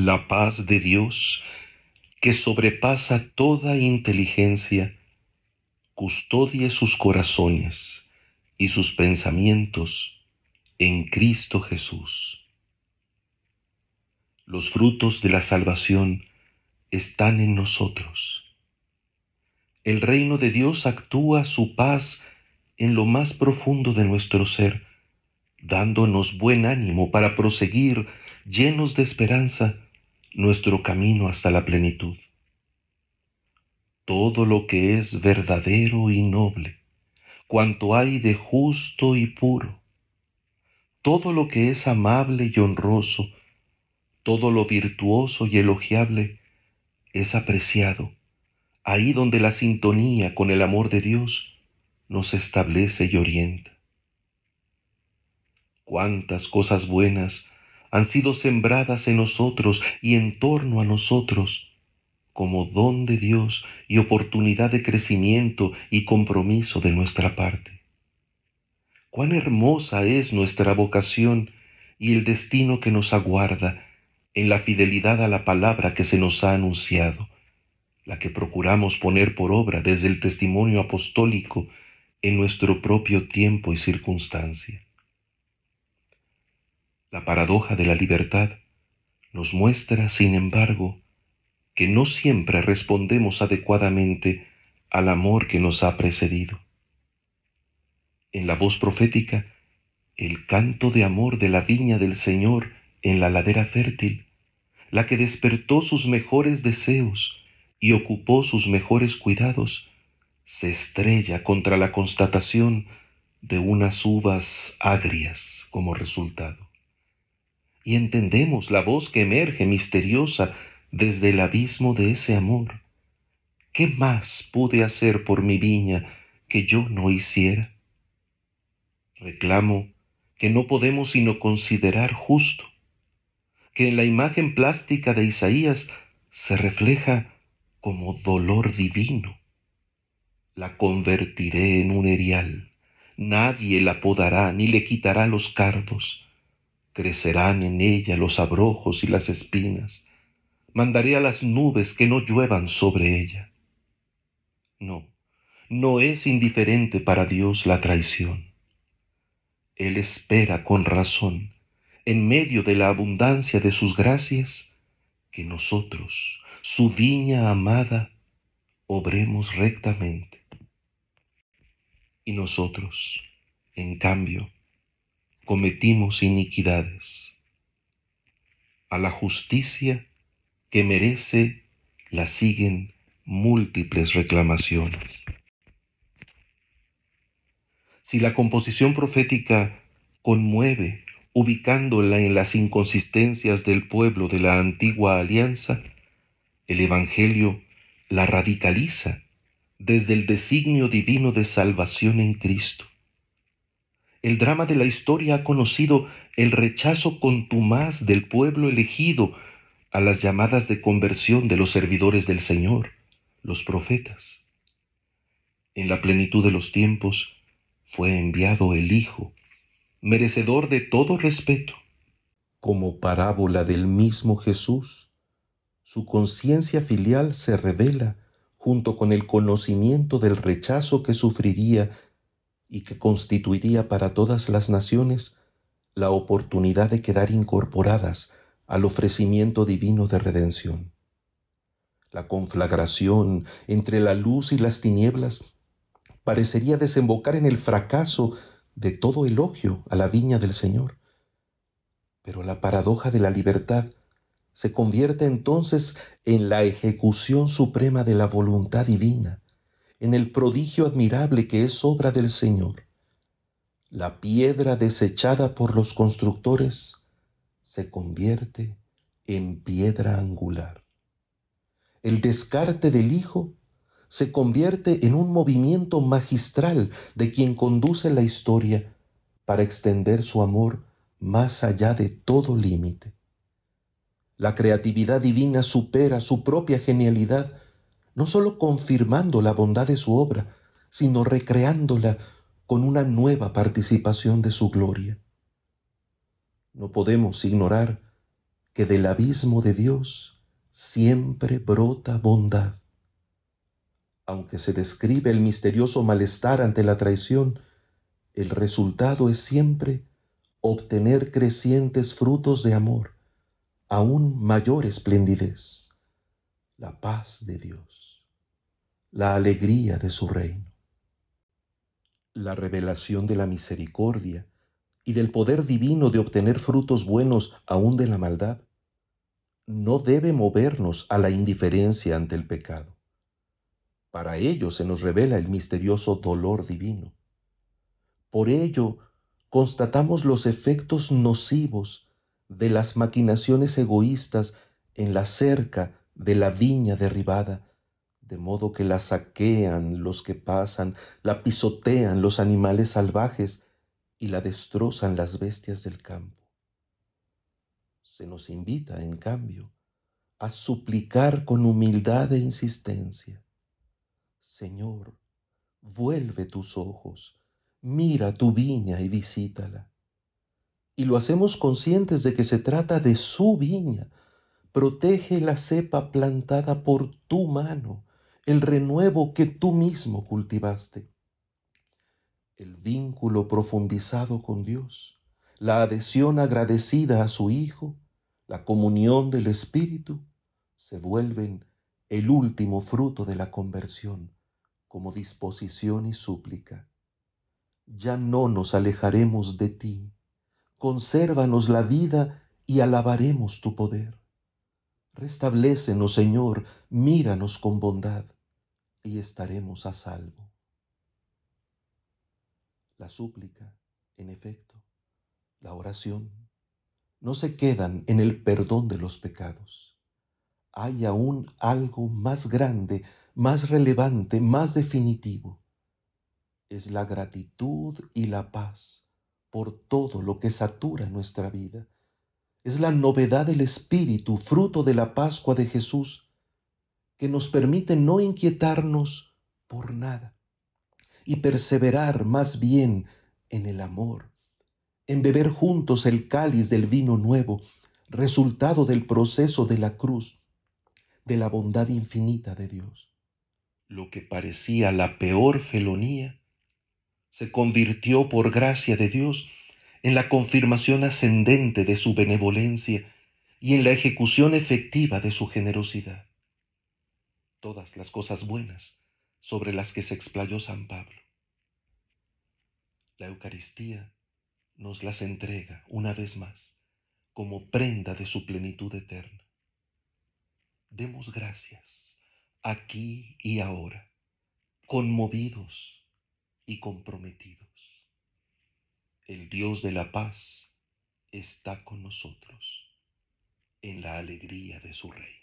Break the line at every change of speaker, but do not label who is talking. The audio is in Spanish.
La paz de Dios, que sobrepasa toda inteligencia, custodie sus corazones y sus pensamientos en Cristo Jesús. Los frutos de la salvación están en nosotros. El reino de Dios actúa su paz en lo más profundo de nuestro ser, dándonos buen ánimo para proseguir llenos de esperanza nuestro camino hasta la plenitud. Todo lo que es verdadero y noble, cuanto hay de justo y puro, todo lo que es amable y honroso, todo lo virtuoso y elogiable, es apreciado ahí donde la sintonía con el amor de Dios nos establece y orienta. Cuántas cosas buenas han sido sembradas en nosotros y en torno a nosotros como don de Dios y oportunidad de crecimiento y compromiso de nuestra parte. Cuán hermosa es nuestra vocación y el destino que nos aguarda en la fidelidad a la palabra que se nos ha anunciado, la que procuramos poner por obra desde el testimonio apostólico en nuestro propio tiempo y circunstancia. La paradoja de la libertad nos muestra, sin embargo, que no siempre respondemos adecuadamente al amor que nos ha precedido. En la voz profética, el canto de amor de la viña del Señor en la ladera fértil, la que despertó sus mejores deseos y ocupó sus mejores cuidados, se estrella contra la constatación de unas uvas agrias como resultado y entendemos la voz que emerge misteriosa desde el abismo de ese amor. ¿Qué más pude hacer por mi viña que yo no hiciera? Reclamo que no podemos sino considerar justo que en la imagen plástica de Isaías se refleja como dolor divino. La convertiré en un erial, nadie la podará ni le quitará los cardos crecerán en ella los abrojos y las espinas. Mandaré a las nubes que no lluevan sobre ella. No, no es indiferente para Dios la traición. Él espera con razón, en medio de la abundancia de sus gracias, que nosotros, su viña amada, obremos rectamente. Y nosotros, en cambio, cometimos iniquidades. A la justicia que merece la siguen múltiples reclamaciones. Si la composición profética conmueve ubicándola en las inconsistencias del pueblo de la antigua alianza, el Evangelio la radicaliza desde el designio divino de salvación en Cristo el drama de la historia ha conocido el rechazo contumaz del pueblo elegido a las llamadas de conversión de los servidores del Señor, los profetas. En la plenitud de los tiempos fue enviado el Hijo, merecedor de todo respeto, como parábola del mismo Jesús. Su conciencia filial se revela junto con el conocimiento del rechazo que sufriría y que constituiría para todas las naciones la oportunidad de quedar incorporadas al ofrecimiento divino de redención. La conflagración entre la luz y las tinieblas parecería desembocar en el fracaso de todo elogio a la viña del Señor. Pero la paradoja de la libertad se convierte entonces en la ejecución suprema de la voluntad divina, en el prodigio admirable que es obra del Señor. La piedra desechada por los constructores se convierte en piedra angular. El descarte del Hijo se convierte en un movimiento magistral de quien conduce la historia para extender su amor más allá de todo límite. La creatividad divina supera su propia genialidad no solo confirmando la bondad de su obra, sino recreándola con una nueva participación de su gloria. No podemos ignorar que del abismo de Dios siempre brota bondad. Aunque se describe el misterioso malestar ante la traición, el resultado es siempre obtener crecientes frutos de amor, aún mayor esplendidez, la paz de Dios, la alegría de su reino. La revelación de la misericordia y del poder divino de obtener frutos buenos aún de la maldad no debe movernos a la indiferencia ante el pecado. Para ello se nos revela el misterioso dolor divino. Por ello, constatamos los efectos nocivos de las maquinaciones egoístas en la cerca de la viña derribada, de modo que la saquean los que pasan, la pisotean los animales salvajes y la destrozan las bestias del campo. Se nos invita, en cambio, a suplicar con humildad e insistencia, Señor, vuelve tus ojos mira tu viña y visítala. Y lo hacemos conscientes de que se trata de su viña. Protege la cepa plantada por tu mano, el renuevo que tú mismo cultivaste. El vínculo profundizado con Dios, la adhesión agradecida a su Hijo, la comunión del Espíritu, se vuelven el último fruto de la conversión como disposición y súplica ya no nos alejaremos de ti. Consérvanos la vida y alabaremos tu poder. Restablécenos, Señor, míranos con bondad y estaremos a salvo. La súplica, en efecto, la oración, no se quedan en el perdón de los pecados. Hay aún algo más grande, más relevante, más definitivo es la gratitud y la paz por todo lo que satura nuestra vida. Es la novedad del Espíritu, fruto de la Pascua de Jesús, que nos permite no inquietarnos por nada y perseverar más bien en el amor, en beber juntos el cáliz del vino nuevo, resultado del proceso de la cruz, de la bondad infinita de Dios. Lo que parecía la peor felonía se convirtió por gracia de Dios en la confirmación ascendente de su benevolencia y en la ejecución efectiva de su generosidad. Todas las cosas buenas sobre las que se explayó San Pablo. La Eucaristía nos las entrega una vez más como prenda de su plenitud eterna. Demos gracias aquí y ahora, conmovidos y comprometidos. El Dios de la paz está con nosotros en la alegría de su reino.